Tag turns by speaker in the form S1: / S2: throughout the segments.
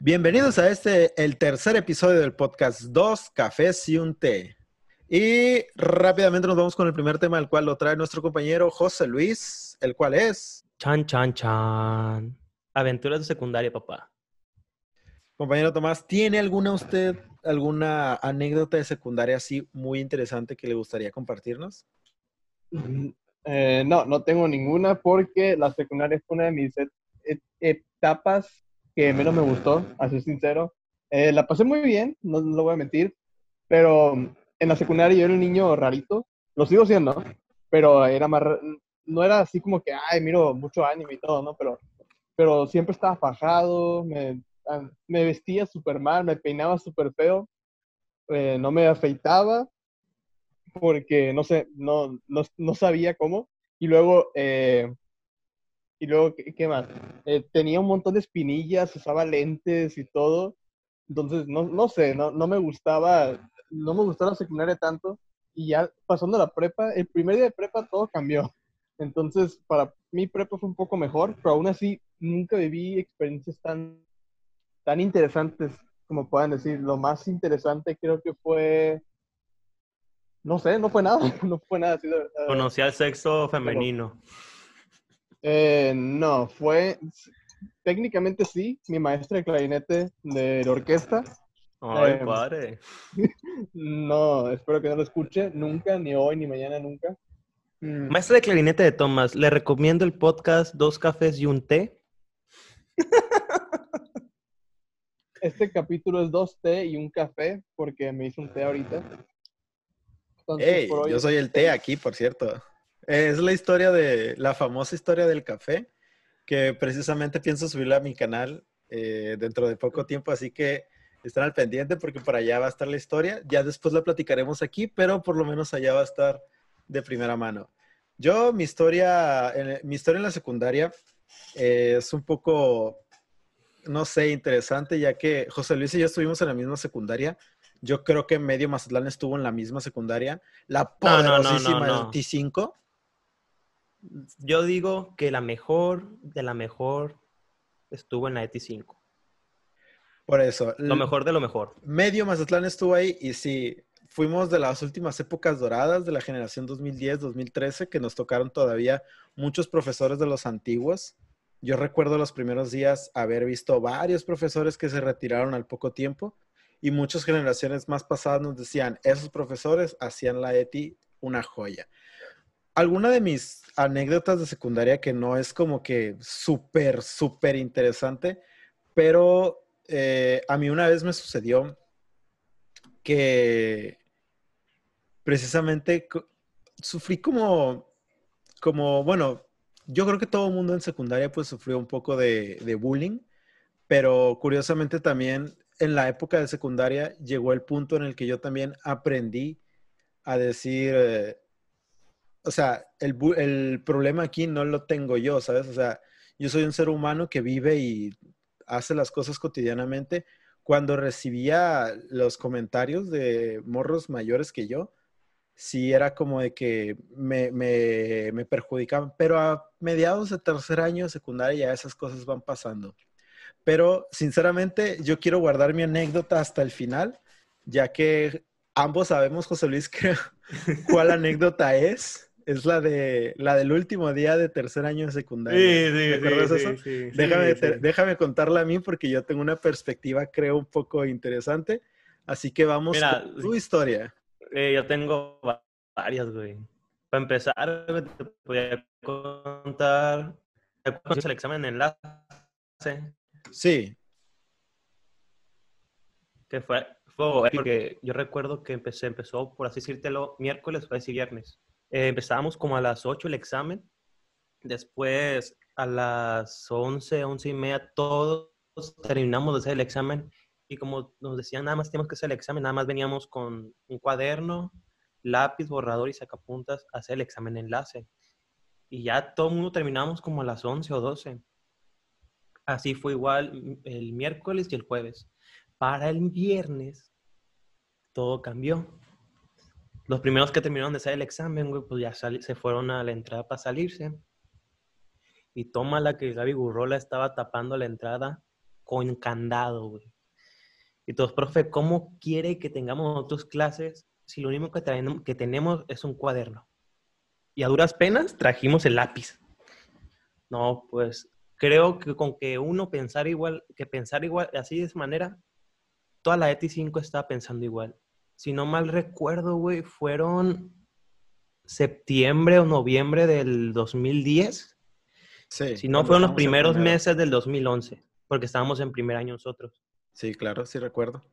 S1: Bienvenidos a este, el tercer episodio del podcast Dos Cafés y un Té. Y rápidamente nos vamos con el primer tema, el cual lo trae nuestro compañero José Luis, el cual es...
S2: Chan, chan, chan. Aventuras de secundaria, papá.
S1: Compañero Tomás, ¿tiene alguna usted, alguna anécdota de secundaria así muy interesante que le gustaría compartirnos?
S3: Eh, no, no tengo ninguna porque la secundaria fue una de mis et- et- etapas que menos me gustó, a ser sincero. Eh, la pasé muy bien, no, lo voy a mentir, pero en la secundaria yo era un niño rarito, lo sigo siendo, pero era más, no era así como que, ay, miro mucho anime y todo, ¿no? Pero, pero siempre estaba fajado, me, ah, vestía súper mal, me peinaba súper feo, eh, no me afeitaba porque no sé, no, no, no sabía cómo. Y luego, eh, y luego, ¿qué, más? Eh, tenía un montón de espinillas, usaba lentes y todo. Entonces, no, no sé, no, no me gustaba, no me gustó la secundaria tanto. Y ya pasando la prepa, el primer día de prepa todo cambió. Entonces, para mí prepa fue un poco mejor, pero aún así nunca viví experiencias tan, tan interesantes como puedan decir. Lo más interesante creo que fue no sé, no fue nada, no fue nada. así.
S2: Conocí al sexo femenino.
S3: Eh, no, fue, técnicamente sí, mi maestra de clarinete de la orquesta.
S2: Ay,
S3: Em,
S2: padre.
S3: No, espero que no lo escuche nunca, ni hoy, ni mañana, nunca. Mm,
S2: Maestra de clarinete de Tomás, le recomiendo el podcast Dos Cafés y un Té.
S3: Este capítulo es dos té y un café, porque me hice un té ahorita. Entonces,
S1: Hey,
S3: por hoy-
S1: yo soy el té aquí, por cierto. Es la historia de, la famosa historia del café, que precisamente pienso subirla a mi canal eh, dentro de poco tiempo, así que estén al pendiente porque por allá va a estar la historia. Ya después la platicaremos aquí, pero por lo menos allá va a estar de primera mano. Yo, mi historia, en, mi historia en la secundaria eh, es un poco, no sé, interesante, ya que José Luis y yo estuvimos en la misma secundaria. Yo creo que medio Mazatlán estuvo en la misma secundaria. La
S2: No, no, no, no,
S1: poderosísima
S2: no.
S1: T5.
S2: Yo digo que la mejor de la mejor estuvo en la ET5.
S1: Por eso.
S2: Lo mejor de lo mejor.
S1: Medio Mazatlán estuvo ahí y sí, fuimos de las últimas épocas doradas de la generación 2010-2013 que nos tocaron todavía muchos profesores de los antiguos. Yo recuerdo los primeros días haber visto varios profesores que se retiraron al poco tiempo y muchas generaciones más pasadas nos decían, esos profesores hacían la ETI una joya. Alguna de mis anécdotas de secundaria que no es como que súper, súper interesante, pero eh, a mí una vez me sucedió que precisamente sufrí como, como, bueno, yo creo que todo el mundo en secundaria pues sufrió un poco de, de bullying, pero curiosamente también en la época de secundaria llegó el punto en el que yo también aprendí a decir, eh, o sea, el, el problema aquí no lo tengo yo, ¿sabes? O sea, yo soy un ser humano que vive y hace las cosas cotidianamente. Cuando recibía los comentarios de morros mayores que yo, sí era como de que me, me, me perjudicaban, pero a mediados de tercer año de secundaria ya esas cosas van pasando. Pero sinceramente yo quiero guardar mi anécdota hasta el final, ya que ambos sabemos, José Luis, creo, cuál anécdota es. Es la, de, la del último día de tercer año de secundaria. ¿Te acuerdas de eso? Déjame, te- déjame contarla a mí porque yo tengo una perspectiva, creo, un poco interesante. Así que vamos
S2: Mira,
S1: con tu historia.
S2: Eh, yo tengo va- varias, güey. Para empezar, te podía contar. ¿Te el examen de enlace?
S1: Sí,
S2: Que fue, fue porque yo recuerdo que empecé, empezó, por así decírtelo, miércoles, jueves y viernes. Eh, empezábamos como a las 8 el examen. Después, a las 11, 11 y media, todos terminamos de hacer el examen. Y como nos decían, nada más tenemos que hacer el examen, nada más veníamos con un cuaderno, lápiz, borrador y sacapuntas a hacer el examen enlace. Y ya todo el mundo terminamos como a las 11 o 12. Así fue igual el miércoles y el jueves. Para el viernes, todo cambió. Los primeros que terminaron de hacer el examen, güey, pues ya se fueron a la entrada para salirse. Y toma la que Gaby Gurrola estaba tapando la entrada con candado, güey. Y todos, profe, ¿cómo quiere que tengamos otras clases si lo único que, tenemos es un cuaderno? Y a duras penas trajimos el lápiz. No, pues creo que con que uno pensar igual, que pensar igual, así de esa manera, toda la ETI 5 estaba pensando igual. Si no mal recuerdo, güey, fueron septiembre o noviembre del 2010. Sí. Si no, fueron los primeros meses del 2011, porque estábamos en primer año nosotros.
S1: Sí, claro, sí recuerdo.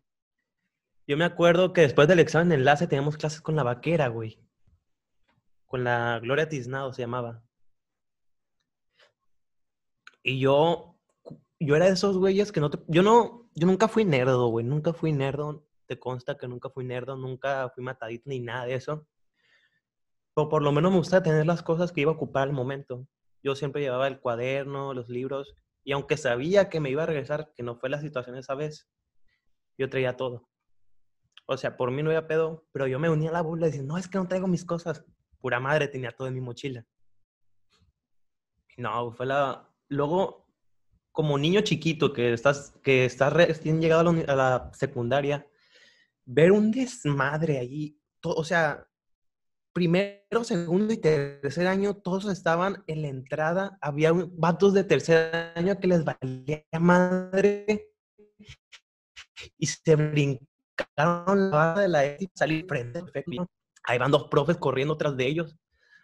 S2: Yo me acuerdo que después del examen de enlace teníamos clases con la vaquera, güey. Con la Gloria Tiznado se llamaba. Y yo, yo era de esos güeyes que no te, yo no, yo nunca fui nerdo, güey, nunca fui nerdo, te consta que nunca fui nerdo, nunca fui matadito ni nada de eso. Pero por lo menos me gusta tener las cosas que iba a ocupar al momento. Yo siempre llevaba el cuaderno, los libros, y aunque sabía que me iba a regresar, que no fue la situación esa vez, yo traía todo. O sea, por mí no había pedo, pero yo me unía a la burla y decía, no, es que no traigo mis cosas. Pura madre, tenía todo en mi mochila. No, fue la, luego, como niño chiquito que estás, que estás recién llegado a la, secundaria, ver un desmadre ahí, o sea, primero, segundo y tercer año, todos estaban en la entrada, había vatos de tercer año que les valía madre y se brincaron la barra de la ETI, salir frente. Ahí van dos profes corriendo tras de ellos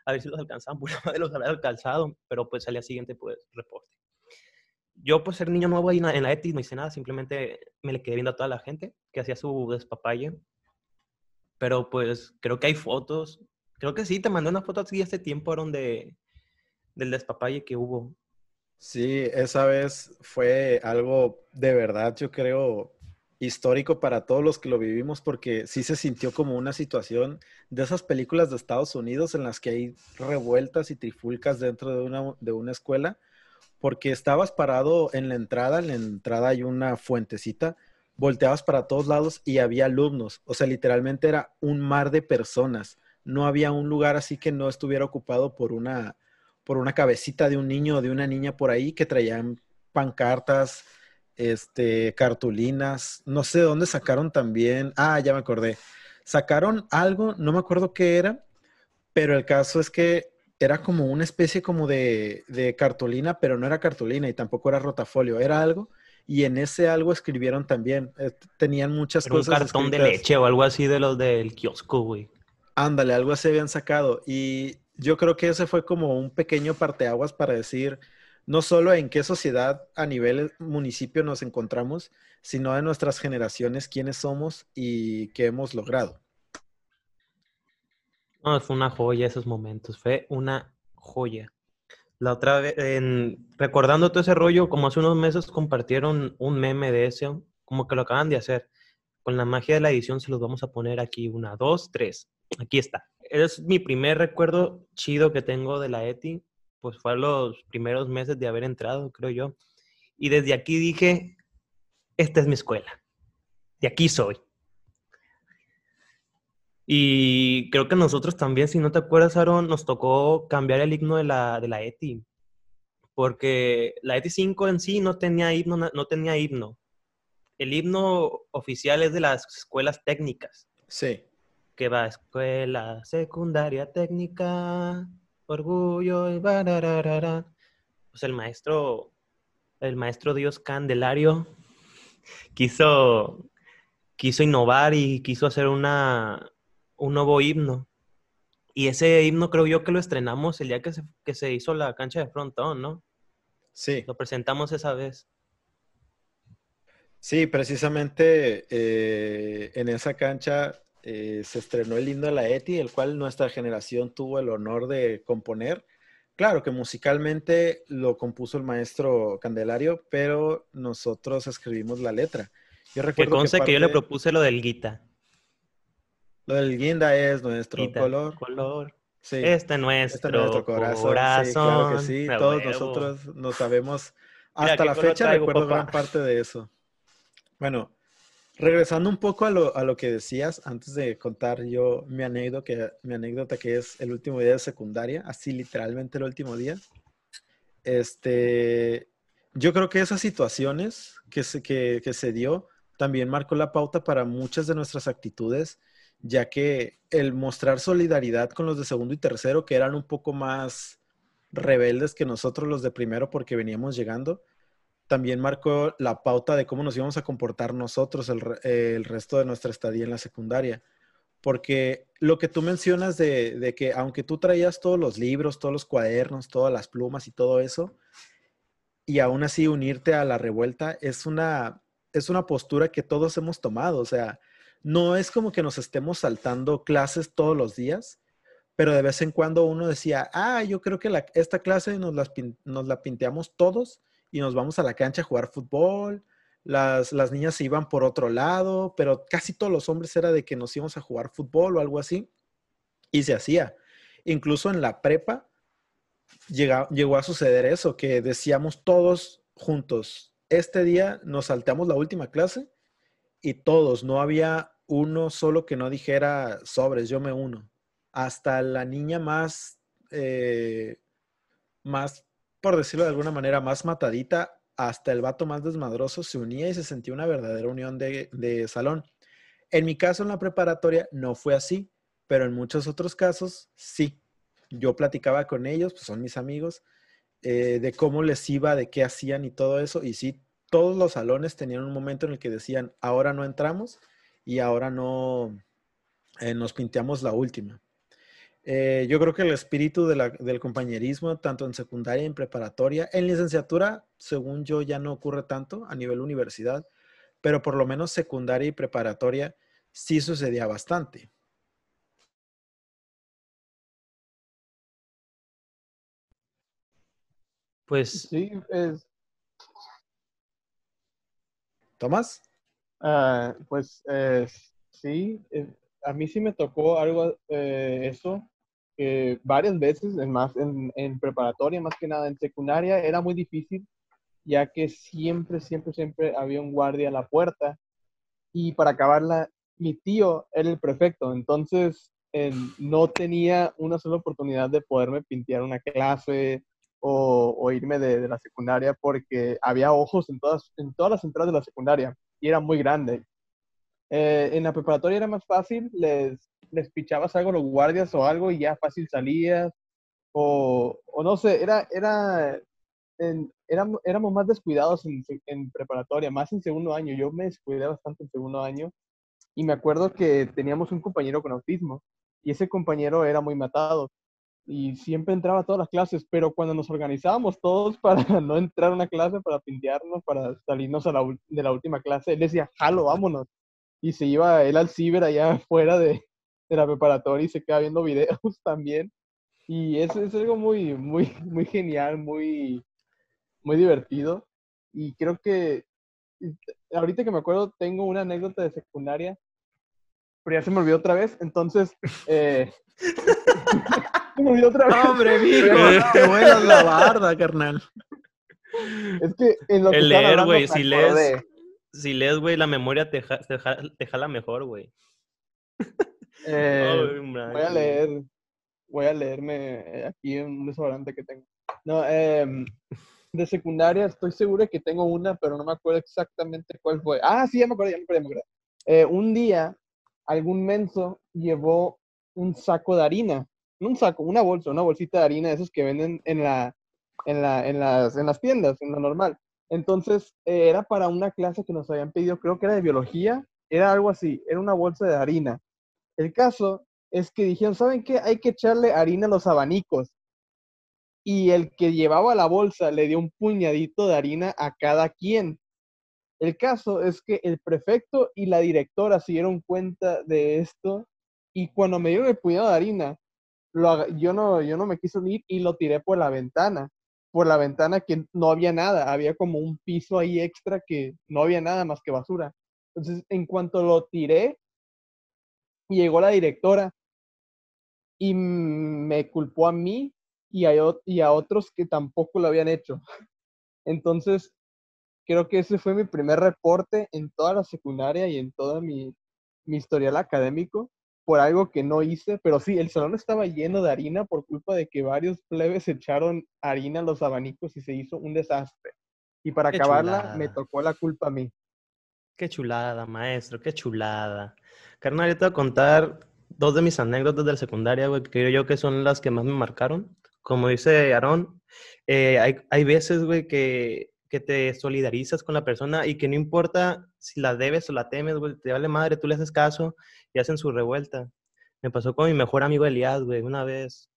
S2: a ver si los alcanzaban, pura madre los había alcanzado, pero pues al día siguiente, pues, reporte. Yo, pues, ser niño nuevo ahí en la ETI no hice nada, simplemente me le quedé viendo a toda la gente que hacía su despapalle. Pero, pues, creo que hay fotos, creo que sí, te mandé una foto así este tiempo donde, del despapalle que hubo.
S1: Sí, esa vez fue algo de verdad, yo creo, histórico para todos los que lo vivimos porque sí se sintió como una situación de esas películas de Estados Unidos en las que hay revueltas y trifulcas dentro de una, de una escuela porque estabas parado en la entrada, en la entrada hay una fuentecita, volteabas para todos lados y había alumnos, o sea, literalmente era un mar de personas, no había un lugar así que no estuviera ocupado por una, por una cabecita de un niño o de una niña por ahí que traían pancartas, este, cartulinas, no sé de dónde sacaron también, ah, ya me acordé, sacaron algo, no me acuerdo qué era, pero el caso es que era como una especie como de, de cartulina, pero no era cartulina y tampoco era rotafolio, era algo y en ese algo escribieron también. Eh, tenían muchas cosas.
S2: Un cartón de leche o algo así de los del kiosco, güey.
S1: Ándale, algo así habían sacado. Y yo creo que ese fue como un pequeño parteaguas para decir, no solo en qué sociedad a nivel municipio nos encontramos, sino de nuestras generaciones, quiénes somos y qué hemos logrado.
S2: No, fue una joya esos momentos, fue una joya. La otra vez, recordando todo ese rollo, como hace unos meses compartieron un meme de ese, como que lo acaban de hacer. Con la magia de la edición se los vamos a poner aquí, una, dos, tres. Aquí está. Es mi primer recuerdo chido que tengo de la ETI pues fue los primeros meses de haber entrado, creo yo. Y desde aquí dije, esta es mi escuela. De aquí soy. Y creo que nosotros también, si no te acuerdas, Aaron, nos tocó cambiar el himno de la, de la ETI. Porque la ETI 5 en sí no tenía himno, no tenía himno. El himno oficial es de las escuelas técnicas.
S1: Sí.
S2: Que va a escuela secundaria técnica, orgullo y Pues el maestro, el maestro Dios Candelario quiso, quiso innovar y quiso hacer una, un nuevo himno. Y ese himno creo yo que lo estrenamos el día que se, que se hizo la cancha de frontón, ¿no?
S1: Sí.
S2: Lo presentamos esa vez.
S1: Sí, precisamente eh, en esa cancha eh, se estrenó el himno de la ETI, el cual nuestra generación tuvo el honor de componer. Claro que musicalmente lo compuso el maestro Candelario, pero nosotros escribimos la letra.
S2: Yo recuerdo que, que yo le propuse lo del guita.
S1: Lo del guinda es nuestro color.
S2: color. Sí. Este, nuestro este nuestro corazón. claro
S1: que sí. Todos nosotros nos sabemos. Hasta la fecha recuerdo gran parte de eso. Bueno, Regresando un poco a lo, a lo, que decías, antes de contar yo mi anécdota, que, mi anécdota que es el último día de secundaria, así literalmente el último día. Este, yo creo que esas situaciones que se, que, que se dio también marcó la pauta para muchas de nuestras actitudes, ya que el mostrar solidaridad con los de segundo y tercero, que eran un poco más rebeldes que nosotros los de primero porque veníamos llegando, también marcó la pauta de cómo nos íbamos a comportar nosotros el, resto de nuestra estadía en la secundaria. Porque lo que tú mencionas de, de, que aunque tú traías todos los libros, todos los cuadernos, todas las plumas y todo eso, y aún así unirte a la revuelta es una, es una postura que todos hemos tomado. O sea, no es como que nos estemos saltando clases todos los días, pero de vez en cuando uno decía, ah, yo creo que esta clase nos, la pinteamos todos y nos vamos a la cancha a jugar fútbol. Las, niñas se iban por otro lado, pero casi todos los hombres era de que nos íbamos a jugar fútbol o algo así. Y se hacía. Incluso en la prepa llegó a suceder eso, que decíamos todos juntos, este día nos saltamos la última clase y todos, no había uno solo que no dijera sobres, yo me uno. Hasta la niña más, eh, más, por decirlo de alguna manera, más matadita, hasta el vato más desmadroso se unía y se sentía una verdadera unión de, de salón. En mi caso, en la preparatoria, no fue así, pero en muchos otros casos, sí. Yo platicaba con ellos, pues son mis amigos, eh, de cómo les iba, de qué hacían y todo eso. Y sí, todos los salones tenían un momento en el que decían, ahora no entramos y ahora no eh, nos pinteamos la última. Eh, yo creo que el espíritu de la, del compañerismo, tanto en secundaria y en preparatoria, en licenciatura, según yo, ya no ocurre tanto a nivel universidad, pero por lo menos secundaria y preparatoria sí sucedía bastante.
S2: Pues
S3: Sí, es,
S1: ¿Tomás?
S3: ah, pues eh, sí, eh, a mí sí me tocó algo, eh, eso, que varias veces, en más en, en preparatoria, más que nada en secundaria, era muy difícil, ya que siempre, siempre, siempre había un guardia a la puerta. Y para acabarla, mi tío era el prefecto, entonces no tenía una sola oportunidad de poderme pintear una clase o, irme de, la secundaria porque había ojos en todas, en todas las entradas de la secundaria y era muy grande. Eh, en la preparatoria era más fácil, les, les pichabas algo los guardias o algo y ya fácil salías, o, o no sé, era, era, éramos, éramos más descuidados en preparatoria, más en segundo año. Yo me descuidé bastante en segundo año y me acuerdo que teníamos un compañero con autismo y ese compañero era muy matado y siempre entraba a todas las clases, pero cuando nos organizábamos todos para no entrar a una clase, para pintearnos, para salirnos a la, de la última clase, él decía, jalo, vámonos. Y se iba él al ciber allá afuera de, de la preparatoria y se quedaba viendo videos también. Y eso es algo muy, muy, muy genial, muy, muy divertido. Y creo que ahorita que me acuerdo, tengo una anécdota de secundaria, pero ya se me olvidó otra vez. Entonces, eh, olvidó otra vez.
S1: Hombre, mijo, te vuelas la barda, carnal.
S3: Es que en lo que
S2: El
S3: estaban
S2: leer, güey, si lees- si lees, güey, la memoria te, ja- te, ja- te jala mejor, güey.
S3: Eh, voy a leer, voy a leerme eh, aquí un desodorante que tengo. No, em, de secundaria estoy seguro que tengo una, pero no me acuerdo exactamente cuál fue. Ah, sí, ya me acuerdo, ya me acuerdo, ya me acuerdo. Eh, un día, algún menso llevó un saco de harina, no un saco, una bolsa, una bolsita de harina de esos que venden en la, en la, en las, en las tiendas, en lo normal. Entonces, eh, era para una clase que nos habían pedido, creo que era de biología, era algo así, era una bolsa de harina. El caso es que dijeron, ¿saben qué? Hay que echarle harina a los abanicos. Y el que llevaba la bolsa le dio un puñadito de harina a cada quien. El caso es que el prefecto y la directora se dieron cuenta de esto y cuando me dieron el puñado de harina, lo yo, no, yo no me quise ir y lo tiré por la ventana. Por la ventana que no había nada, había como un piso ahí extra que no había nada más que basura. Entonces, en cuanto lo tiré, llegó la directora y me culpó a mí y a, y a otros que tampoco lo habían hecho. Entonces, creo que ese fue mi primer reporte en toda la secundaria y en toda mi, mi historial académico por algo que no hice, pero sí, el salón estaba lleno de harina por culpa de que varios plebes echaron harina a los abanicos y se hizo un desastre. Y para
S2: Qué
S3: acabarla, me
S2: chulada.
S3: tocó la culpa a mí.
S2: Qué chulada, maestro, qué chulada. Carnal, yo te voy a contar dos de mis anécdotas de la secundaria, güey, que creo yo que son las que más me marcaron. Como dice Aarón, eh, hay, hay veces, güey, que, que te solidarizas con la persona y que no importa si la debes o la temes, güey, te vale madre, tú le haces caso y hacen su revuelta. Me pasó con mi mejor amigo Elías, güey, una vez.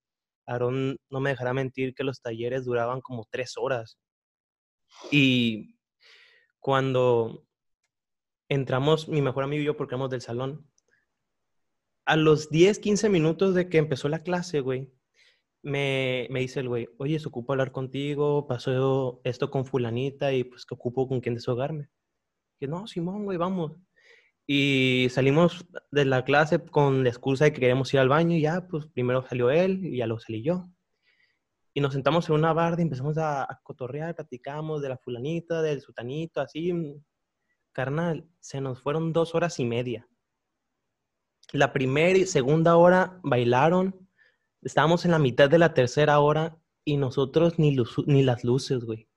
S2: Aarón no me dejará mentir que los talleres duraban como tres horas. Y cuando entramos mi mejor amigo y yo porque éramos del salón. A los 10, 15 minutos de que empezó la clase, güey, me, me dice el güey, oye, se ocupa hablar contigo, pasó esto con fulanita y pues que ocupo con quien deshogarme. Que no, Simón, güey, vamos. Y salimos de la clase con la excusa de que queríamos ir al baño y ya, pues primero salió él y ya lo salí yo. Y nos sentamos en una barda y empezamos a, a cotorrear, platicamos de la fulanita, del sutanito, así, carnal, se nos fueron dos horas y media. La primera y segunda hora bailaron, estábamos en la mitad de la tercera hora y nosotros ni, luz- ni las luces, güey.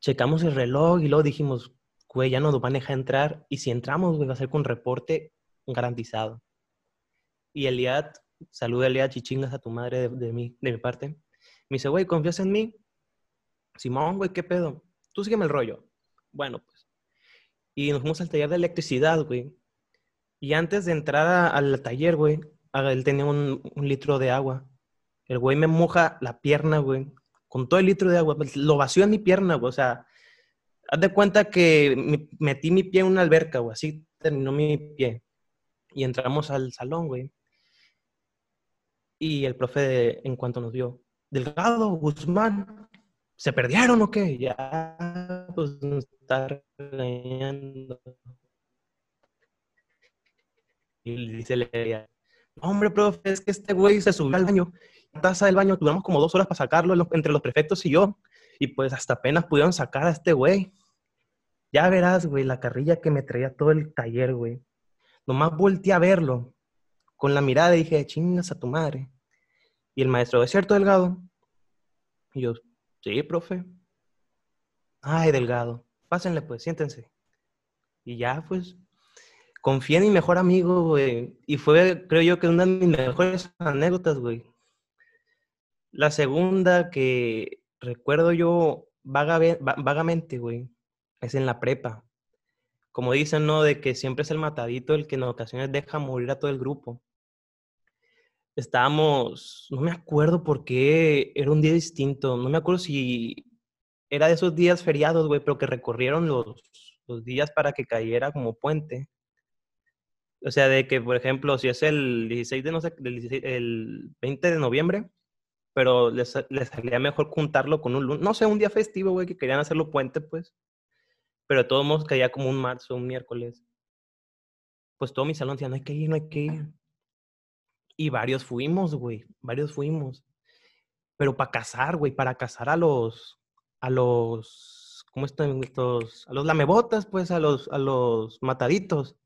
S2: Checamos el reloj y luego dijimos, güey, ya no nos van a dejar entrar y si entramos, güey, va a ser con reporte garantizado. Y Eliad, saluda Eliad y chingas a tu madre de, de mi, de mi parte. Me dice, güey, ¿confías en mí? Simón, güey, ¿qué pedo? Tú sígueme el rollo. Bueno, pues. Y nos fuimos al taller de electricidad, güey. Y antes de entrar a- al taller, güey, a- él tenía un, litro de agua. El güey me moja la pierna, güey, con todo el litro de agua. pues, Lo vació en mi pierna, güey. O sea, haz de cuenta que metí mi pie en una alberca, güey. Así terminó mi pie. Y entramos al salón, güey. Y el profe, en cuanto nos vio, Delgado, Guzmán, ¿se perdieron o qué? Ya, pues nos está regañando. Y le dice no, hombre, profe, es que este güey se subió al baño. Taza del baño, duramos como dos horas para sacarlo lo- entre los prefectos y yo. Y pues hasta apenas pudieron sacar a este güey. Ya verás, güey, la carrilla que me traía todo el taller, güey. Nomás volteé a verlo. Con la mirada dije, chingas a tu madre. Y el maestro, ¿es cierto, Delgado? Y yo, sí, profe. Ay, Delgado, pásenle pues, siéntense. Y ya, pues, confié en mi mejor amigo, güey. Y fue, creo yo, que una de mis mejores anécdotas, güey. La segunda que recuerdo yo vaga- va- vagamente, güey, es en la prepa. Como dicen, ¿no? De que siempre es el matadito el que en ocasiones deja morir a todo el grupo. Estábamos, no me acuerdo por qué era un día distinto. No me acuerdo si era de esos días feriados, güey, pero que recorrieron los días para que cayera como puente. O sea, de que, por ejemplo, si es el 16 de, no sé, del 16 el 20 de noviembre, pero les, les salía mejor juntarlo con un lunes. No sé, un día festivo, güey, que querían hacerlo puente, pues. Pero de todos modos caía como un marzo, un miércoles. Pues todo mi salón decía, no hay que ir, no hay que ir. Y varios fuimos, güey, varios fuimos. Pero para cazar, güey, para cazar a los, a los, ¿cómo están estos? A los lamebotas, pues, a los, a los mataditos.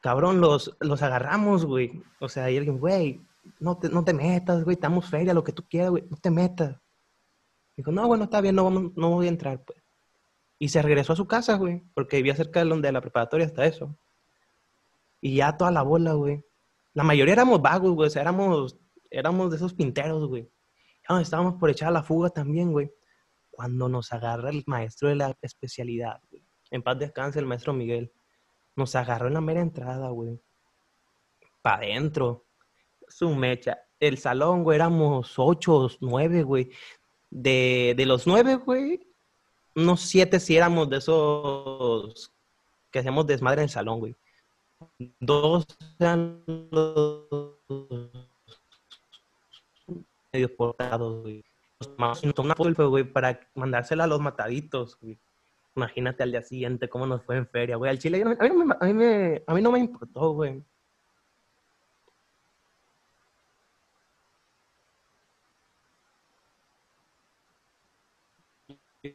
S2: Cabrón, los, los agarramos, güey. O sea, y alguien, güey, no te, no te metas, güey, estamos feria, lo que tú quieras, güey, no te metas. Dijo, no, bueno, está bien, no, vamos, no voy a entrar, pues. Y se regresó a su casa, güey, porque vivía cerca de donde la preparatoria hasta eso. Y ya toda la bola, güey. La mayoría éramos vagos, güey, o sea, éramos, éramos de esos pinteros, güey. Ya estábamos por echar la fuga también, güey. Cuando nos agarra el maestro de la especialidad, güey. En paz descanse el maestro Miguel. Nos agarró en la mera entrada, güey. Pa' adentro. Su mecha. El salón, güey, éramos ocho, nueve, güey. De, de los nueve, güey, unos siete sí éramos de esos que hacíamos desmadre en el salón, güey. Dos eran los medio portados, güey. Nos tomamos una foto, güey, para mandársela a los mataditos, güey. Imagínate al día siguiente cómo nos fue en feria, güey. Al chile, a, mí a, mí me, a mí no me importó, güey.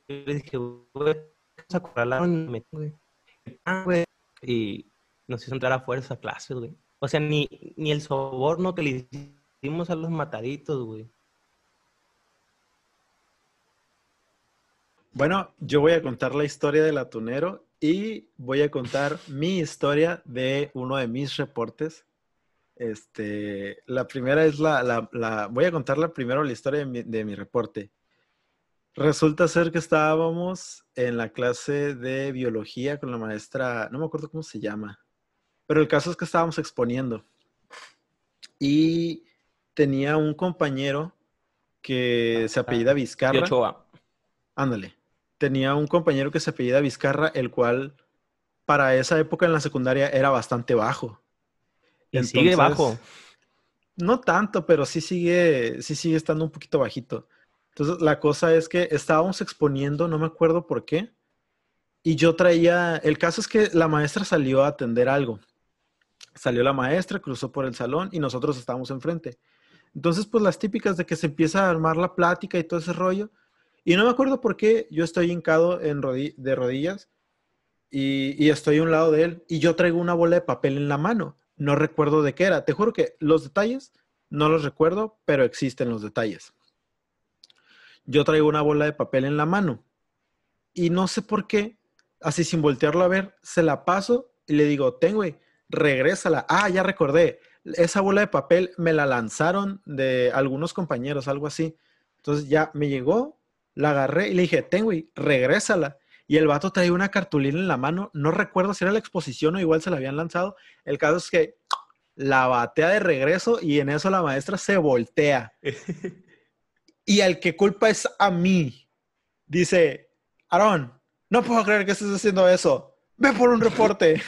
S2: Le dije, güey, se acorralaron me güey. Y nos hizo entrar a fuerza a clases, güey. O sea, ni, ni el soborno que le hicimos a los mataditos, güey.
S1: Bueno, yo voy a contar la historia del atunero y voy a contar mi historia de uno de mis reportes. Este, la primera es la, la, la voy a contarla primero la historia de mi, de mi reporte. Resulta ser que estábamos en la clase de biología con la maestra, no me acuerdo cómo se llama, pero el caso es que estábamos exponiendo y tenía un compañero que se apellida Vizcarra.
S2: Ochoa.
S1: Ándale. Tenía un compañero que se apellida Vizcarra, el cual para esa época en la secundaria era bastante bajo.
S2: Y sigue bajo.
S1: No tanto, pero sí sigue, sí sigue estando un poquito bajito. Entonces, la cosa es que estábamos exponiendo, no me acuerdo por qué, y yo traía, el caso es que la maestra salió a atender algo. Salió la maestra, cruzó por el salón y nosotros estábamos enfrente. Entonces, pues las típicas de que se empieza a armar la plática y todo ese rollo. Y no me acuerdo por qué yo estoy hincado en de rodillas y, y estoy a un lado de él y yo traigo una bola de papel en la mano. No recuerdo de qué era. Te juro que los detalles no los recuerdo, pero existen los detalles. Yo traigo una bola de papel en la mano y no sé por qué, así sin voltearlo a ver, se la paso y le digo, ten, güey, regrésala. Ah, ya recordé. Esa bola de papel me la lanzaron de algunos compañeros, algo así. Entonces ya me llegó, la agarré y le dije, ten, güey, regrésala. Y el vato traía una cartulina en la mano. No recuerdo si era la exposición o igual se la habían lanzado. El caso es que la batea de regreso y en eso la maestra se voltea. Y al que culpa es a mí. Dice, Aarón, no puedo creer que estés haciendo eso. Ve por un reporte.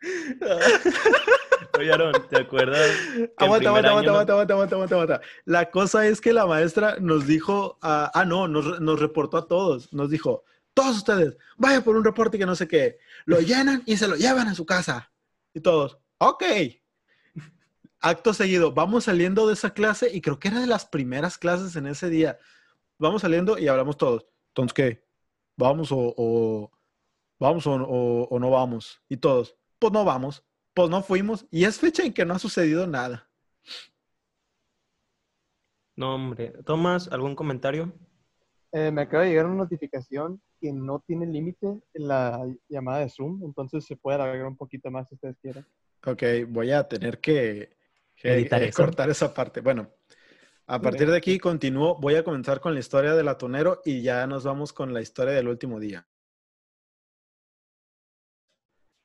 S2: Oye, Aaron, ¿te acuerdas? que el
S1: Aguanta,
S2: primer
S1: aguanta,
S2: año
S1: aguanta,
S2: no-
S1: aguanta, aguanta, aguanta, aguanta, aguanta. La cosa es que la maestra nos dijo, ah, ah, no, nos, nos reportó a todos. Nos dijo, todos ustedes, vayan por un reporte que no sé qué. Lo llenan y se lo llevan a su casa. Y todos, ok. Acto seguido, vamos saliendo de esa clase y creo que era de las primeras clases en ese día. Vamos saliendo y hablamos todos. Entonces, ¿qué? ¿Vamos o, o- vamos o, o- o no vamos? Y todos, pues no vamos, pues no fuimos. Y es fecha en que no ha sucedido nada.
S2: No, hombre. Tomás, ¿algún comentario?
S3: Eh, me acaba de llegar una notificación que no tiene límite en la llamada de Zoom, entonces se puede alargar un poquito más si ustedes quieren.
S1: Ok, voy a tener que,
S2: Editar
S1: eh,
S2: eso.
S1: cortar esa parte. Bueno, a partir de aquí continúo. Voy a comenzar con la historia del atonero y ya nos vamos con la historia del último día.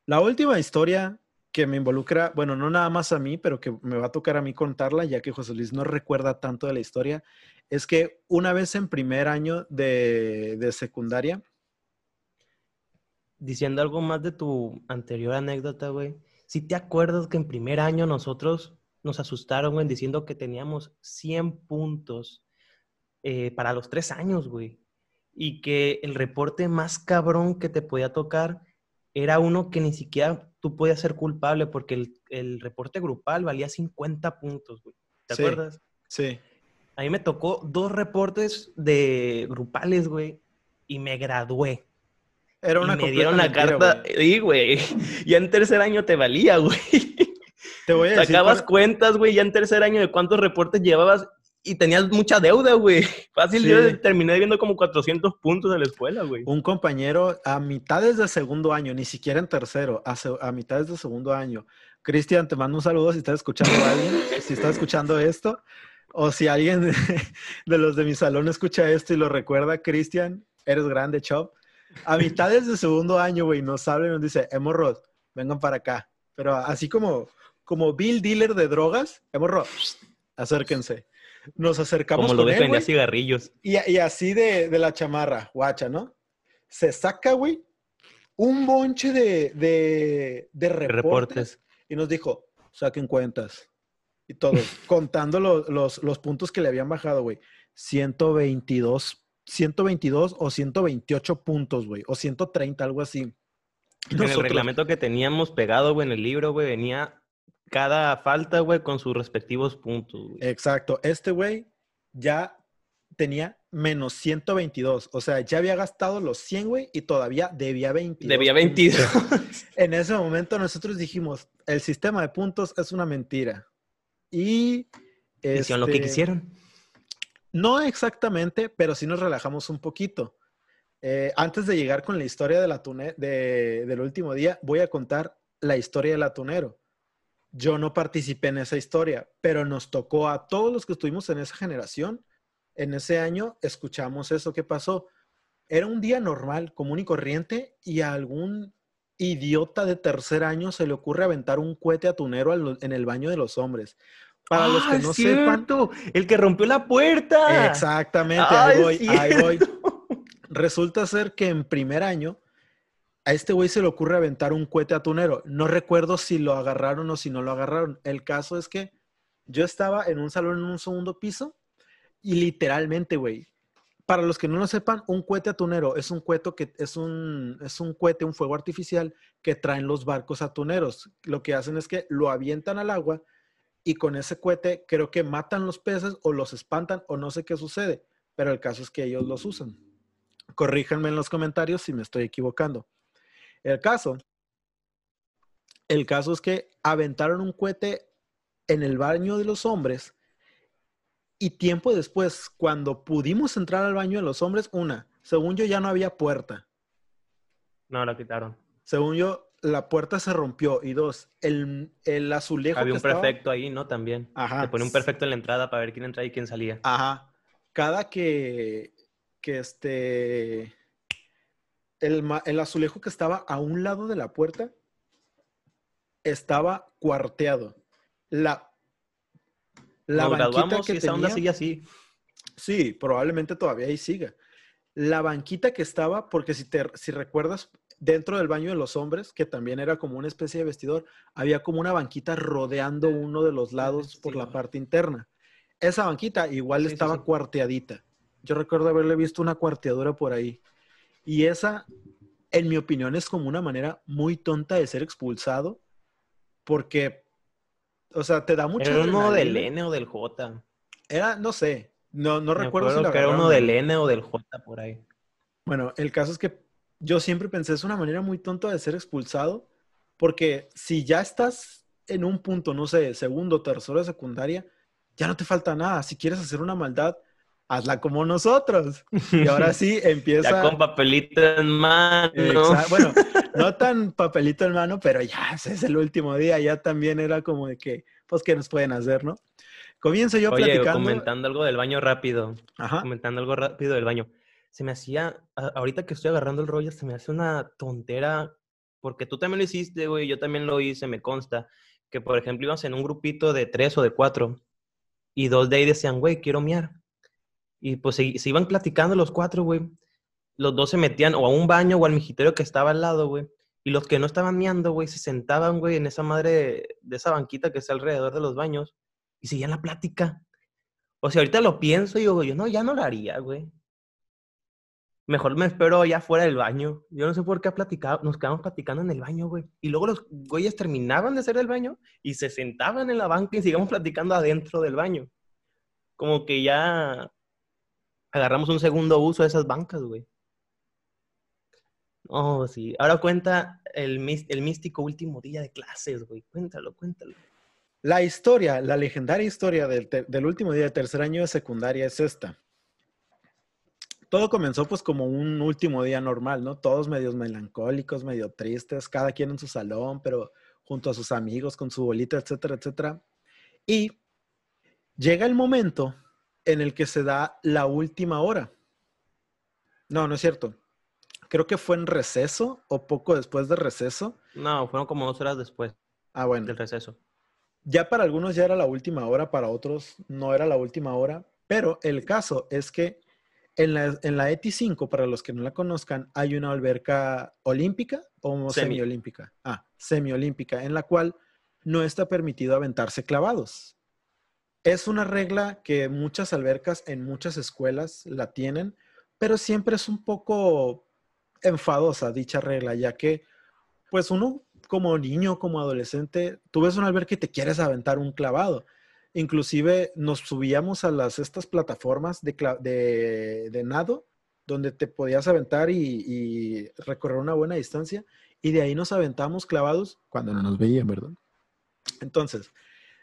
S1: La última historia que me involucra, bueno, no nada más a mí, pero que me va a tocar a mí contarla, ya que José Luis no recuerda tanto de la historia, es que una vez en primer año de, de secundaria,
S2: Diciendo algo más de tu anterior anécdota, güey. Si te acuerdas que en primer año nosotros nos asustaron, güey, diciendo que teníamos 100 puntos eh, para los tres años, güey. Y que el reporte más cabrón que te podía tocar era uno que ni siquiera tú podías ser culpable porque el, el reporte grupal valía 50 puntos, güey. ¿Te
S1: Sí.
S2: acuerdas?
S1: sí,
S2: A mí me tocó dos reportes de grupales, güey, y me gradué.
S1: era
S2: y
S1: una
S2: me
S1: completa
S2: dieron la
S1: mentira,
S2: carta.
S1: güey.
S2: Sí, güey. Ya en tercer año te valía, güey.
S1: Te voy a decir
S2: Sacabas
S1: por-
S2: cuentas, güey, ya en tercer año de cuántos reportes llevabas y tenías mucha deuda, güey. Fácil,
S1: Sí.
S2: yo terminé viendo como 400 puntos de la escuela, güey.
S1: un compañero a mitades de segundo año, ni siquiera en tercero, a, a mitades de segundo año. Cristian, te mando un saludo si estás escuchando a alguien, si estás escuchando esto, o si alguien de, de los de mi salón escucha esto y lo recuerda, Cristian, eres grande, chop. A mitades de segundo año, güey, nos habla y nos dice, hemorros, vengan para acá. Pero así como, como Bill Dealer de drogas, hemorros, acérquense. Nos acercamos
S2: Como lo
S1: con
S2: ves
S1: él,
S2: cigarrillos.
S1: Y, y así de, de la chamarra, guacha, ¿no? Se saca, güey, un bonche de, de, de reportes,
S2: reportes.
S1: y nos dijo, saquen cuentas. Y todos, contando lo- los, los puntos que le habían bajado, güey. 122, 122 o 128 puntos, güey. O 130, algo así. Y
S2: En el
S1: nosotros-
S2: reglamento que teníamos pegado, güey, en el libro, güey, venía cada falta, güey, con sus respectivos puntos, güey.
S1: Exacto. Este güey ya tenía menos 122. O sea, ya había gastado los 100, güey, y todavía debía 22.
S2: Debía
S1: puntos.
S2: 22.
S1: En ese momento nosotros dijimos, el sistema de puntos es una mentira. Y...
S2: Hicieron lo que
S1: este,
S2: quisieron.
S1: No exactamente, pero sí nos relajamos un poquito. Eh, antes de llegar con la historia del, de, del último día, voy a contar la historia del atunero. Yo no participé en esa historia, pero nos tocó a todos los que estuvimos en esa generación, en ese año, escuchamos eso que pasó. Era un día normal, común y corriente, y a algún idiota de tercer año se le ocurre aventar un cohete atunero en el baño de los hombres.
S2: Para los que no sepan. El que rompió la puerta.
S1: Exactamente, ahí voy, ahí voy. Resulta ser que en primer año a este güey se le ocurre aventar un cohete atunero. No recuerdo si lo agarraron o si no lo agarraron. El caso es que yo estaba en un salón en un segundo piso y literalmente, güey, para los que no lo sepan, un cohete atunero es un cohete que es un, es un un fuego artificial que traen los barcos atuneros. Lo que hacen es que lo avientan al agua y con ese cohete creo que matan los peces o los espantan o no sé qué sucede, pero el caso es que ellos los usan. Corríjanme en los comentarios si me estoy equivocando. El caso, el caso es que aventaron un cohete en el baño de los hombres y tiempo después, cuando pudimos entrar al baño de los hombres, una, según yo ya no había puerta.
S2: No, la quitaron.
S1: Según yo, la puerta se rompió. Y dos, el, el azulejo.
S2: Había un perfecto ahí, ¿no? También. Ajá. Se pone un perfecto en la entrada para ver quién entra y quién salía.
S1: Ajá. Cada que, que este. El, el azulejo que estaba a un lado de la puerta estaba cuarteado. La
S2: la banquita que onda sigue así.
S1: Sí, probablemente todavía ahí siga. La banquita que estaba, porque si, te, si recuerdas, dentro del baño de los hombres, que también era como una especie de vestidor, había como una banquita rodeando uno de los lados por la parte interna. Esa banquita igual estaba cuarteadita. Yo recuerdo haberle visto una cuarteadura por ahí. Y esa, en mi opinión, es como una manera muy tonta de ser expulsado, porque o sea, te da mucho.
S2: ¿Era uno del N o del J?
S1: Era, no sé. No, no recuerdo
S2: si lo que era uno del N o del J por ahí.
S1: Bueno, el caso es que yo siempre pensé es una manera muy tonta de ser expulsado, porque si ya estás en un punto, no sé, segundo, tercero de secundaria, ya no te falta nada. Si quieres hacer una maldad, hazla como nosotros. Y ahora sí empieza.
S2: ya con papelito en mano.
S1: Bueno, no tan papelito en mano, pero ya es el último día. Ya también era como de que, pues, ¿qué nos pueden hacer, no? Comienzo yo
S2: Oye, platicando. comentando algo del baño rápido. Ajá. Comentando algo rápido del baño. Se me hacía, ahorita que estoy agarrando el rollo, se me hace una tontera, porque tú también lo hiciste, güey, yo también lo hice, me consta, que por ejemplo íbamos en un grupito de tres o de cuatro, y dos de ahí decían, güey, quiero miar y pues se, iban platicando los cuatro, güey. Los dos se metían o a un baño o al mijiterio que estaba al lado, güey. Y los que no estaban miando, güey, se sentaban, güey, en esa madre, de esa banquita que está alrededor de los baños y seguían la plática. O sea, ahorita lo pienso y digo, yo no, ya no lo haría, güey. Mejor me espero allá fuera del baño. Yo no sé por qué platicado, nos quedamos platicando en el baño, güey. Y luego los güeyes terminaban de hacer el baño y se sentaban en la banca y sigamos platicando adentro del baño. Como que ya agarramos un segundo uso de esas bancas, güey. Oh, sí. Ahora cuenta el, místico último día de clases, güey. Cuéntalo, cuéntalo.
S1: La historia, la legendaria historia del, del, último día de tercer año de secundaria es esta. Todo comenzó pues como un último día normal, ¿no? Todos medios melancólicos, medio tristes, cada quien en su salón, pero junto a sus amigos, con su bolita, etcétera, etcétera. Y llega el momento en el que se da la última hora. No, no es cierto. Creo que fue en receso o poco después de receso.
S2: No, fueron como dos horas después.
S1: Ah, bueno.
S2: Del receso.
S1: Ya para algunos ya era la última hora, para otros no era la última hora, pero el caso es que en la, en la ETI 5, para los que no la conozcan, hay una alberca olímpica o semiolímpica. Ah, semiolímpica, en la cual no está permitido aventarse clavados. Es una regla que muchas albercas en muchas escuelas la tienen, pero siempre es un poco enfadosa dicha regla, ya que pues uno como niño, como adolescente, tú ves una alberca y te quieres aventar un clavado. Inclusive nos subíamos a las estas plataformas de, de, nado donde te podías aventar y, y, recorrer una buena distancia y de ahí nos aventamos clavados cuando no nos veían, ¿verdad? Entonces,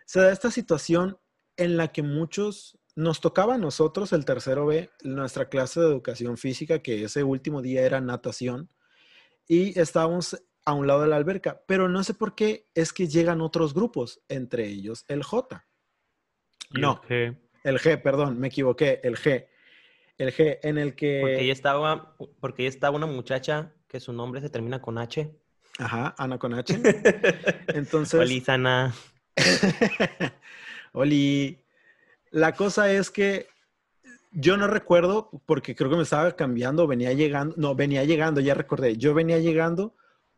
S1: se da esta situación en la que muchos nos tocaba a nosotros el tercero B, nuestra clase de educación física, que ese último día era natación, y estábamos a un lado de la alberca, pero no sé por qué es que llegan otros grupos, entre ellos el J. No, el G, perdón, me equivoqué, el G. El G, en el que...
S2: Porque ahí estaba, porque ahí estaba una muchacha que su nombre se termina con H.
S1: Ajá, Ana con H. Entonces...
S2: Oli, Sana.
S1: Oli. La cosa es que yo no recuerdo, porque creo que me estaba cambiando, venía llegando, no, venía llegando, ya recordé, yo venía llegando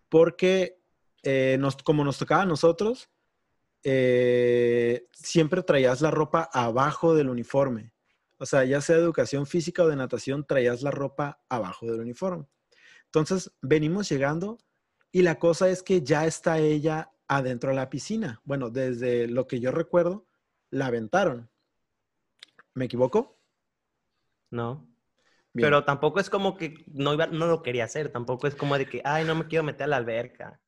S1: porque eh, como nos tocaba a nosotros, eh, siempre traías la ropa abajo del uniforme. O sea, ya sea de educación física o de natación, traías la ropa abajo del uniforme. Entonces, venimos llegando y la cosa es que ya está ella adentro de la piscina. Bueno, desde lo que yo recuerdo, la aventaron. ¿Me equivoco?
S2: No. Pero tampoco es como que no, iba, no lo quería hacer, tampoco es como de que, ay, no me quiero meter a la alberca.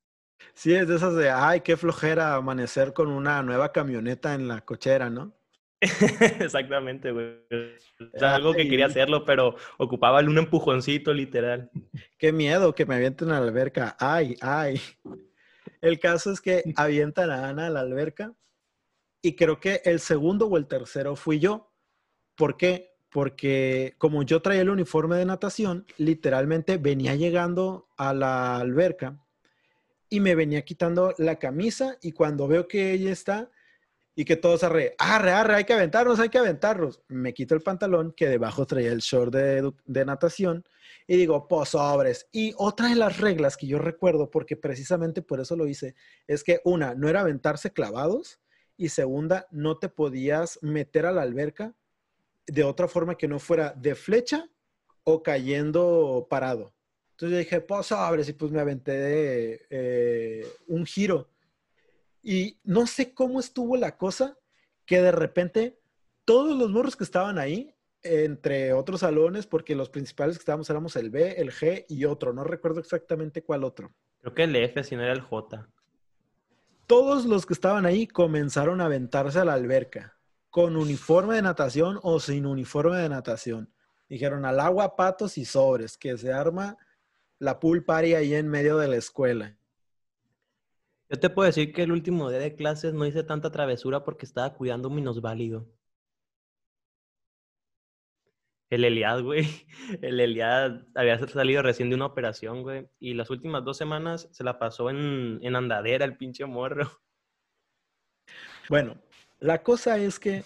S1: Sí, es de esas de, ay, qué flojera amanecer con una nueva camioneta en la cochera, ¿no?
S2: Exactamente, güey. algo que quería hacerlo, pero ocupaba un empujoncito, literal.
S1: Qué miedo que me avienten a la alberca. Ay, ay. El caso es que avientan a Ana a la alberca y creo que el segundo o el tercero fui yo. ¿Por qué? Porque como yo traía el uniforme de natación, literalmente venía llegando a la alberca y me venía quitando la camisa y cuando veo que ella está y que todos arre, arre, arre, hay que aventarnos, hay que aventarnos. Me quito el pantalón que debajo traía el short de, de natación y digo, pues sobres. Y otra de las reglas que yo recuerdo, porque precisamente por eso lo hice, es que una, no era aventarse clavados, y segunda, no te podías meter a la alberca de otra forma que no fuera de flecha o cayendo parado. Entonces yo dije, pues abre, y pues me aventé de, eh, un giro. Y no sé cómo estuvo la cosa que de repente todos los morros que estaban ahí, entre otros salones, porque los principales que estábamos éramos el B, el G y otro, no recuerdo exactamente cuál otro.
S2: Creo que el F, si no era el J
S1: todos los que estaban ahí comenzaron a aventarse a la alberca, con uniforme de natación o sin uniforme de natación. Dijeron al agua, patos y sobres, que se arma la pool party ahí en medio de la escuela.
S2: Yo te puedo decir que el último día de clases no hice tanta travesura porque estaba cuidando un minusválido. El Eliad, güey. El Eliad había salido recién de una operación, güey. Y las últimas dos semanas se la pasó en, en andadera el pinche morro.
S1: Bueno, la cosa es que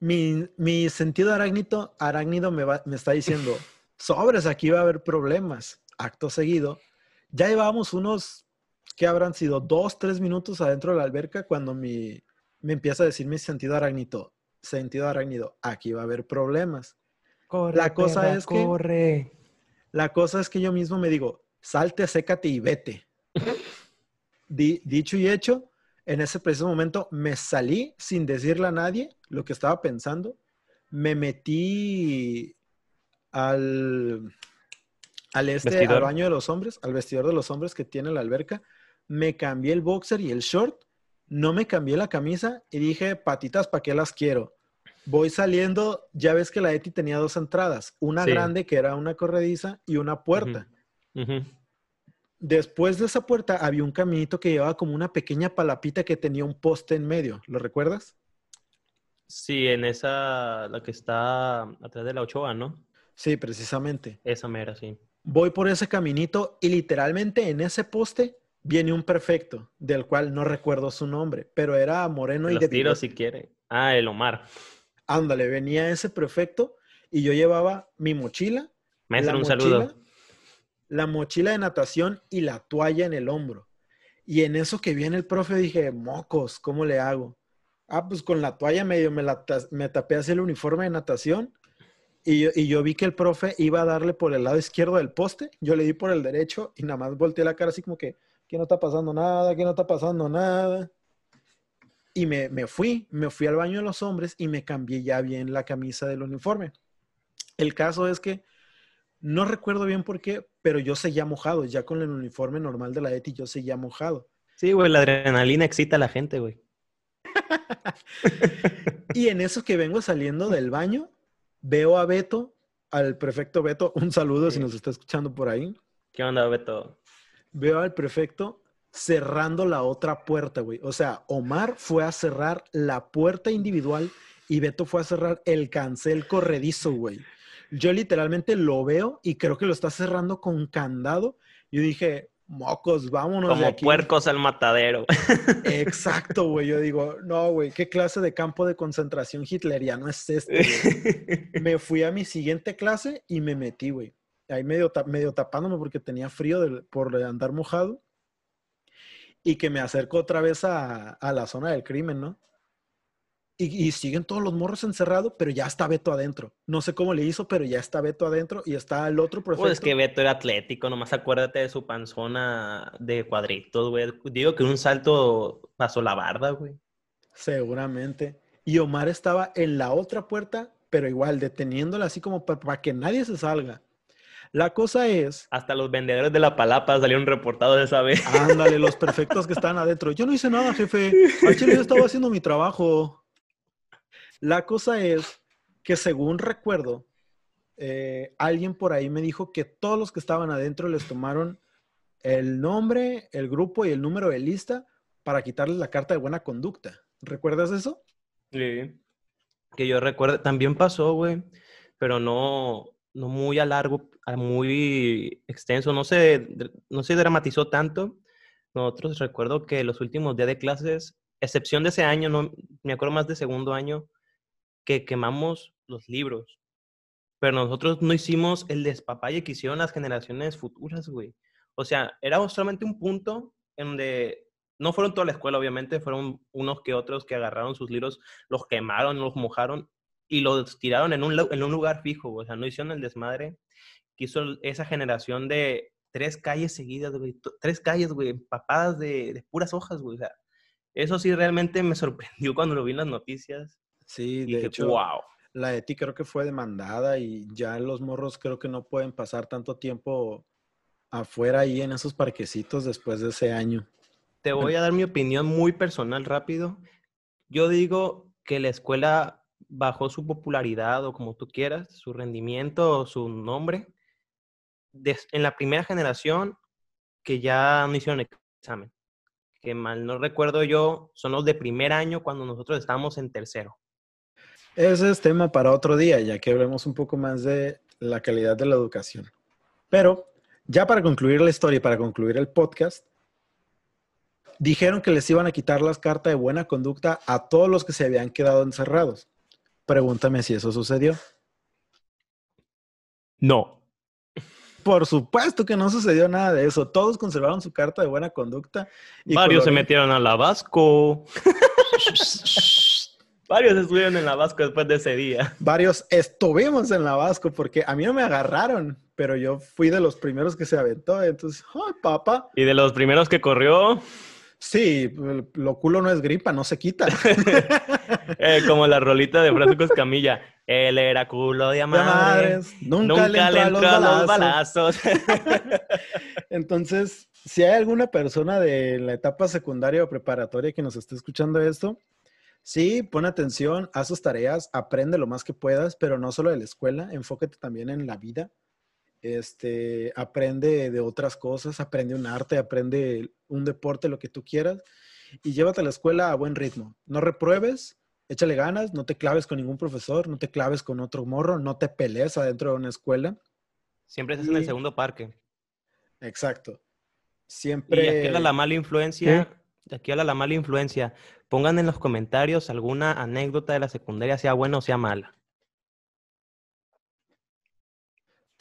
S1: mi, mi sentido arácnido, arácnido me, me está diciendo, sobres, aquí va a haber problemas. Acto seguido, ya llevábamos unos, que habrán sido? Dos, tres minutos adentro de la alberca cuando mi, me empieza a decir mi sentido arácnido, sentido arácnido, aquí va a haber problemas la cosa es que la cosa es que yo mismo me digo, salte, sécate y vete. dicho y hecho, en ese preciso momento me salí sin decirle a nadie lo que estaba pensando. Me metí al, al este, al baño de los hombres, al vestidor de los hombres que tiene la alberca. Me cambié el boxer y el short. No me cambié la camisa y dije, patitas, ¿para qué las quiero? Voy saliendo, ya ves que la ETI tenía dos entradas, una grande que era una corrediza y una puerta. Después de esa puerta había un caminito que llevaba como una pequeña palapita que tenía un poste en medio, ¿lo recuerdas?
S2: Sí, en esa, la que está atrás de la Ochoa, ¿no?
S1: Sí, precisamente.
S2: Esa mera, sí.
S1: Voy por ese caminito y literalmente en ese poste viene un perfecto, del cual no recuerdo su nombre, pero era moreno y
S2: de tiro si quiere. Ah, el Omar.
S1: Ándale, venía ese prefecto y yo llevaba mi mochila.
S2: Maestro, un saludo.
S1: La mochila de natación y la toalla en el hombro. Y en eso que viene el profe dije, mocos, ¿cómo le hago? Ah, pues con la toalla medio me, la, me tapé así el uniforme de natación y yo, y yo, vi que el profe iba a darle por el lado izquierdo del poste. Yo le di por el derecho y nada más volteé la cara así como que, que no está pasando nada, que no está pasando nada. Y me, fui, me fui al baño de los hombres y me cambié ya bien la camisa del uniforme. El caso es que no recuerdo bien por qué, pero yo seguía mojado, ya con el uniforme normal de la ETI yo seguía mojado.
S2: Sí, güey, la adrenalina excita a la gente, güey.
S1: y en eso que vengo saliendo del baño, veo a Beto, al prefecto Beto, un saludo si nos está escuchando por ahí.
S2: ¿Qué onda, Beto?
S1: Veo al prefecto cerrando la otra puerta, güey. O sea, Omar fue a cerrar la puerta individual y Beto fue a cerrar el cancel corredizo, güey. Yo literalmente lo veo y creo que lo está cerrando con candado. Yo dije, mocos, vámonos de
S2: Como
S1: aquí.
S2: puercos al matadero.
S1: Exacto, güey. Yo digo, no, güey, ¿qué clase de campo de concentración hitleriano es este? güey?" me fui a mi siguiente clase y me metí, güey. Ahí medio, medio tapándome porque tenía frío por andar mojado. Y que me acerco otra vez a, a la zona del crimen, ¿no? Y, y siguen todos los morros encerrados, pero ya está Beto adentro. No sé cómo le hizo, pero ya está Beto adentro y está el otro prefecto.
S2: Pues es que Beto era atlético, nomás acuérdate de su panzona de cuadritos, güey. Digo que un salto pasó la barda, güey.
S1: Seguramente. Y Omar estaba en la otra puerta, pero igual deteniéndola así como para que nadie se salga. La cosa es,
S2: Hasta los vendedores de la palapa salieron reportados esa vez.
S1: ándale, los perfectos que están adentro. Yo no hice nada, jefe. Al chile yo estaba haciendo mi trabajo. La cosa es que según recuerdo, eh, alguien por ahí me dijo que todos los que estaban adentro les tomaron el nombre, el grupo y el número de lista para quitarles la carta de buena conducta. ¿Recuerdas eso?
S2: Sí. Que yo recuerdo, también pasó, güey, pero no, no muy a largo, muy extenso, no se, no se dramatizó tanto. Nosotros recuerdo que los últimos días de clases, excepción de ese año, no me acuerdo más de segundo año, que quemamos los libros. Pero nosotros no hicimos el despapalle que hicieron las generaciones futuras, güey. O sea, era solamente un punto en donde no fueron toda la escuela, obviamente, fueron unos que otros que agarraron sus libros, los quemaron, los mojaron y los tiraron en un, en un lugar fijo, o sea, no hicieron el desmadre que hizo esa generación de tres calles seguidas, güey, tres calles, güey, empapadas de, de puras hojas, güey, o sea, eso sí realmente me sorprendió cuando lo vi en las noticias.
S1: Sí,
S2: Y
S1: de
S2: dije,
S1: hecho,
S2: wow.
S1: la de ti creo que fue demandada y ya los morros creo que no pueden pasar tanto tiempo afuera ahí en esos parquecitos después de ese año.
S2: Te voy a dar mi opinión muy personal rápido. Yo digo que la escuela bajó su popularidad o como tú quieras, su rendimiento o su nombre en la primera generación que ya no hicieron examen. Que mal no recuerdo yo, son los de primer año cuando nosotros estábamos en tercero.
S1: Ese es tema para otro día, ya que hablemos un poco más de la calidad de la educación. Pero ya para concluir la historia y para concluir el podcast, dijeron que les iban a quitar las cartas de buena conducta a todos los que se habían quedado encerrados. Pregúntame si eso sucedió.
S2: No.
S1: Por supuesto que no sucedió nada de eso. Todos conservaron su carta de buena conducta. y
S2: Varios se metieron a la Vasco. Varios estuvieron en la Vasco después de ese día.
S1: Varios estuvimos en la Vasco porque a mí no me agarraron, pero yo fui de los primeros que se aventó. Entonces, ¡ay, papá!
S2: Y de los primeros que corrió,
S1: Sí, lo culo no es gripa, no se quita.
S2: eh, como la rolita de Francisco Escamilla. Él era culo de
S1: De
S2: madre.
S1: madres, nunca,
S2: Nunca
S1: le entró a los
S2: a
S1: balazos. Entonces, si hay alguna persona de la etapa secundaria o preparatoria que nos esté escuchando esto, sí, pon atención, haz sus tareas, aprende lo más que puedas, pero no solo de la escuela, enfócate también en la vida. Este, aprende de otras cosas, aprende un arte, aprende un deporte, lo que tú quieras, y llévate a la escuela a buen ritmo. No repruebes, échale ganas, no te claves con ningún profesor, no te claves con otro morro, no te pelees adentro de una escuela.
S2: Siempre estás en el
S1: Y-
S2: segundo parque.
S1: Exacto.
S2: Y
S1: Siempre.
S2: aquí habla la mala influencia. Aquí habla la mala influencia. Pongan en los comentarios alguna anécdota de la secundaria, sea buena o sea mala.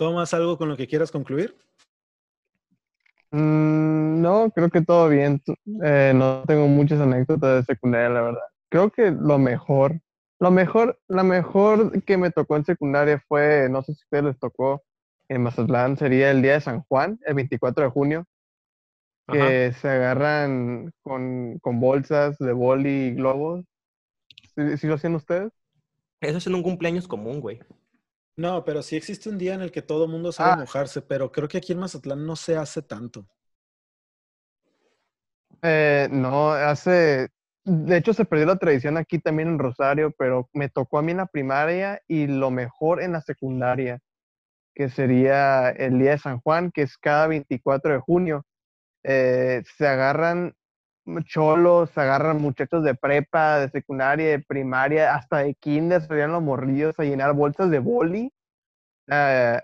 S1: ¿Tomas algo con lo que quieras concluir?
S3: Mm, no, creo que todo bien. Eh, no tengo muchas anécdotas de secundaria, la verdad. Creo que lo mejor, lo mejor, la mejor que me tocó en secundaria fue, no sé si a ustedes les tocó, en Mazatlán, sería el día de San Juan, el 24 de junio,
S2: Ajá.
S3: que se agarran con, con bolsas de boli y globos. ¿Sí, sí lo hacían ustedes?
S2: Eso es en un cumpleaños común, güey.
S1: No, pero sí existe un día en el que todo mundo sabe
S3: Ah.
S1: mojarse, pero creo que aquí en Mazatlán no se hace tanto.
S3: Eh, no, hace, de hecho se perdió la tradición aquí también en Rosario, pero me tocó a mí en la primaria y lo mejor en la secundaria, que sería el Día de San Juan, que es cada 24 de junio. Eh, se agarran cholos, agarran muchachos de prepa, de secundaria, de primaria, hasta de kinder, se veían los morrillos a llenar bolsas de boli eh,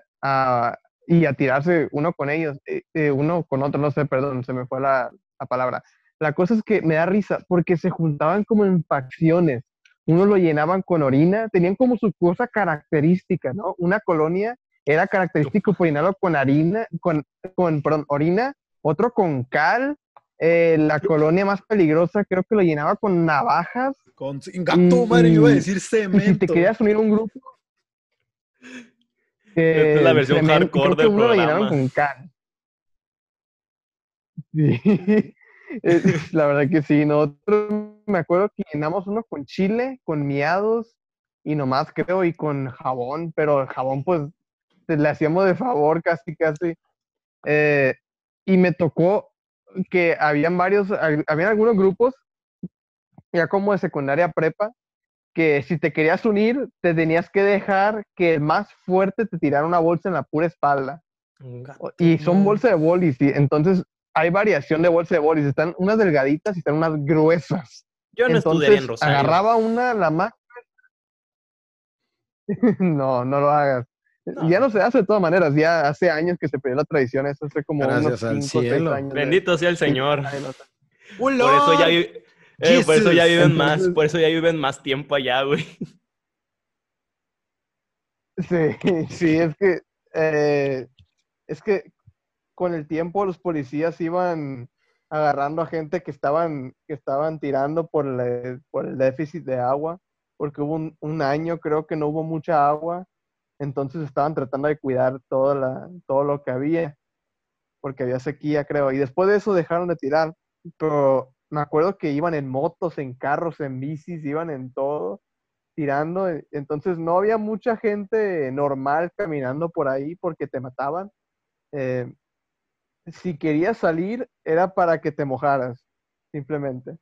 S3: y a tirarse uno con ellos, eh, eh, uno con otro, no sé, perdón, se me fue la, la, palabra. La cosa es que me da risa porque se juntaban como en facciones. Uno lo llenaban con orina, tenían como su cosa característica, ¿no? Una colonia era característico por llenarlo con harina, con, con perdón, orina, otro con cal, eh, la colonia más peligrosa creo que lo llenaba con navajas.
S1: Con gato, madre, iba a decir cemento.
S3: Y si te querías unir a un grupo.
S2: Esta es la versión hardcore del
S3: uno
S2: programa.
S3: lo llenaron con can. Sí. la verdad que sí. Nosotros me acuerdo que llenamos uno con chile, con miados y nomás creo, y con jabón, pero el jabón pues le hacíamos de favor casi, casi. Eh, y me tocó que habían varios, habían algunos grupos, ya como de secundaria prepa, que si te querías unir, te tenías que dejar que el más fuerte te tirara una bolsa en la pura espalda. Y son bolsas de bolis, y entonces hay variación de bolsa de bolis. Están unas delgaditas y están unas gruesas.
S2: Yo no
S3: entonces,
S2: estudié en Rosario.
S3: Agarraba una, la más. no, no lo hagas.
S2: No.
S3: Ya no se hace de todas maneras, ya hace años que se perdió la tradición, eso hace como
S1: Gracias
S3: unos 5 o 6
S1: cielo.
S3: años. de-
S2: Bendito sea el Señor. Por eso ya, vi- eh, por eso ya
S1: Jesus.
S2: viven más, por eso ya viven más tiempo allá, güey.
S3: Sí, sí, es que eh, es que con el tiempo los policías iban agarrando a gente que estaban, que estaban tirando por, el- por el déficit de agua, porque hubo un, un año creo que no hubo mucha agua, entonces estaban tratando de cuidar toda la, todo lo que había, porque había sequía creo, y después de eso dejaron de tirar, pero me acuerdo que iban en motos, en carros, en bicis, iban en todo tirando, entonces no había mucha gente normal caminando por ahí porque te mataban. Eh, si querías salir era para que te mojaras, simplemente.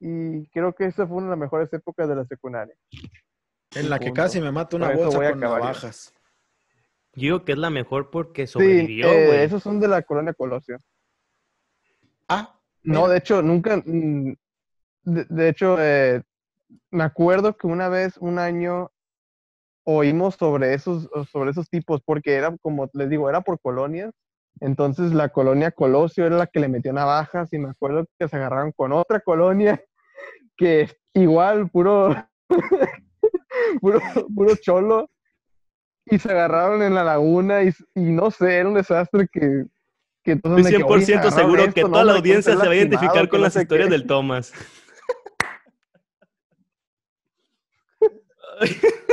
S3: Y creo que esa fue una de las mejores épocas de la secundaria.
S1: En la que
S3: punto.
S1: casi me mata una bolsa
S3: voy a
S1: con
S3: acabar yo.
S1: navajas.
S2: Yo digo que es la mejor porque
S3: Sí,
S2: sobrevivió,
S3: eh, esos son de la colonia Colosio.
S1: Ah,
S3: No,
S1: Mira.
S3: de hecho, nunca, mm, de, de hecho, eh, me acuerdo que una vez, un año, oímos sobre esos, sobre esos tipos, porque era, como les digo, era por colonias. Entonces la colonia Colosio era la que le metió navajas y me acuerdo que se agarraron con otra colonia que igual, puro, puro, puro cholo, y se agarraron en la laguna y, y no sé, era un desastre que... que entonces
S2: Estoy
S3: de que, oye,
S2: 100%
S3: se agarraron
S2: seguro
S3: esto,
S2: que
S3: no,
S2: toda la
S3: hombre, ¿quién
S2: audiencia se va a identificar con
S3: no
S2: las historias
S3: qué.
S2: del Thomas.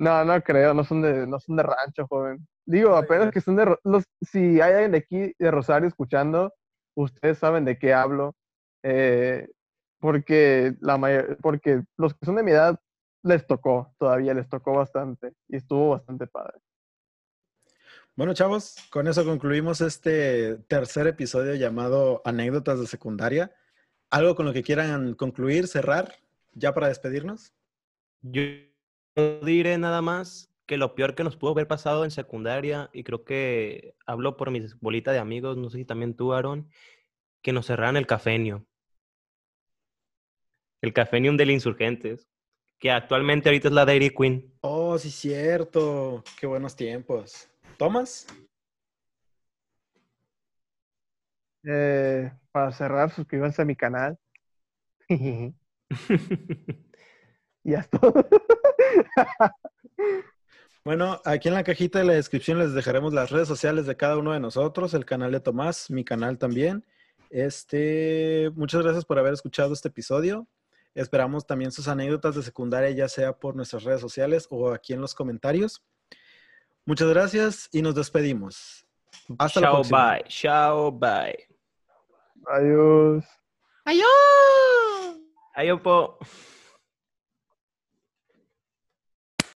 S3: No, no creo, no son de, no son de rancho, joven. Digo, apenas que son de, los, si hay alguien de aquí de Rosario escuchando, ustedes saben de qué hablo, eh, porque la mayor, porque los que son de mi edad les tocó, todavía les tocó bastante y estuvo bastante padre.
S1: Bueno, chavos, con eso concluimos este tercer episodio llamado Anécdotas de Secundaria. ¿Algo con lo que quieran concluir, cerrar, ya para despedirnos?
S2: Yo diré nada más que lo peor que nos pudo haber pasado en secundaria, y creo que hablo por mis bolita de amigos, no sé si también tú, Aaron, que nos cerraran el cafenio. El cafenium del Insurgentes, que actualmente ahorita es la Dairy Queen.
S1: Oh, sí, cierto. Qué buenos tiempos. ¿Tomas?
S3: Eh, para cerrar, suscríbanse a mi canal. y ya es todo.
S1: Bueno, aquí en la cajita de la descripción les dejaremos las redes sociales de cada uno de nosotros, el canal de Tomás, mi canal también. Este, muchas gracias por haber escuchado este episodio. Esperamos también sus anécdotas de secundaria, ya sea por nuestras redes sociales o aquí en los comentarios. Muchas gracias y nos despedimos. Hasta la
S2: Chao,
S1: próxima.
S2: bye. Chao, bye.
S3: Adiós.
S2: Ayopo.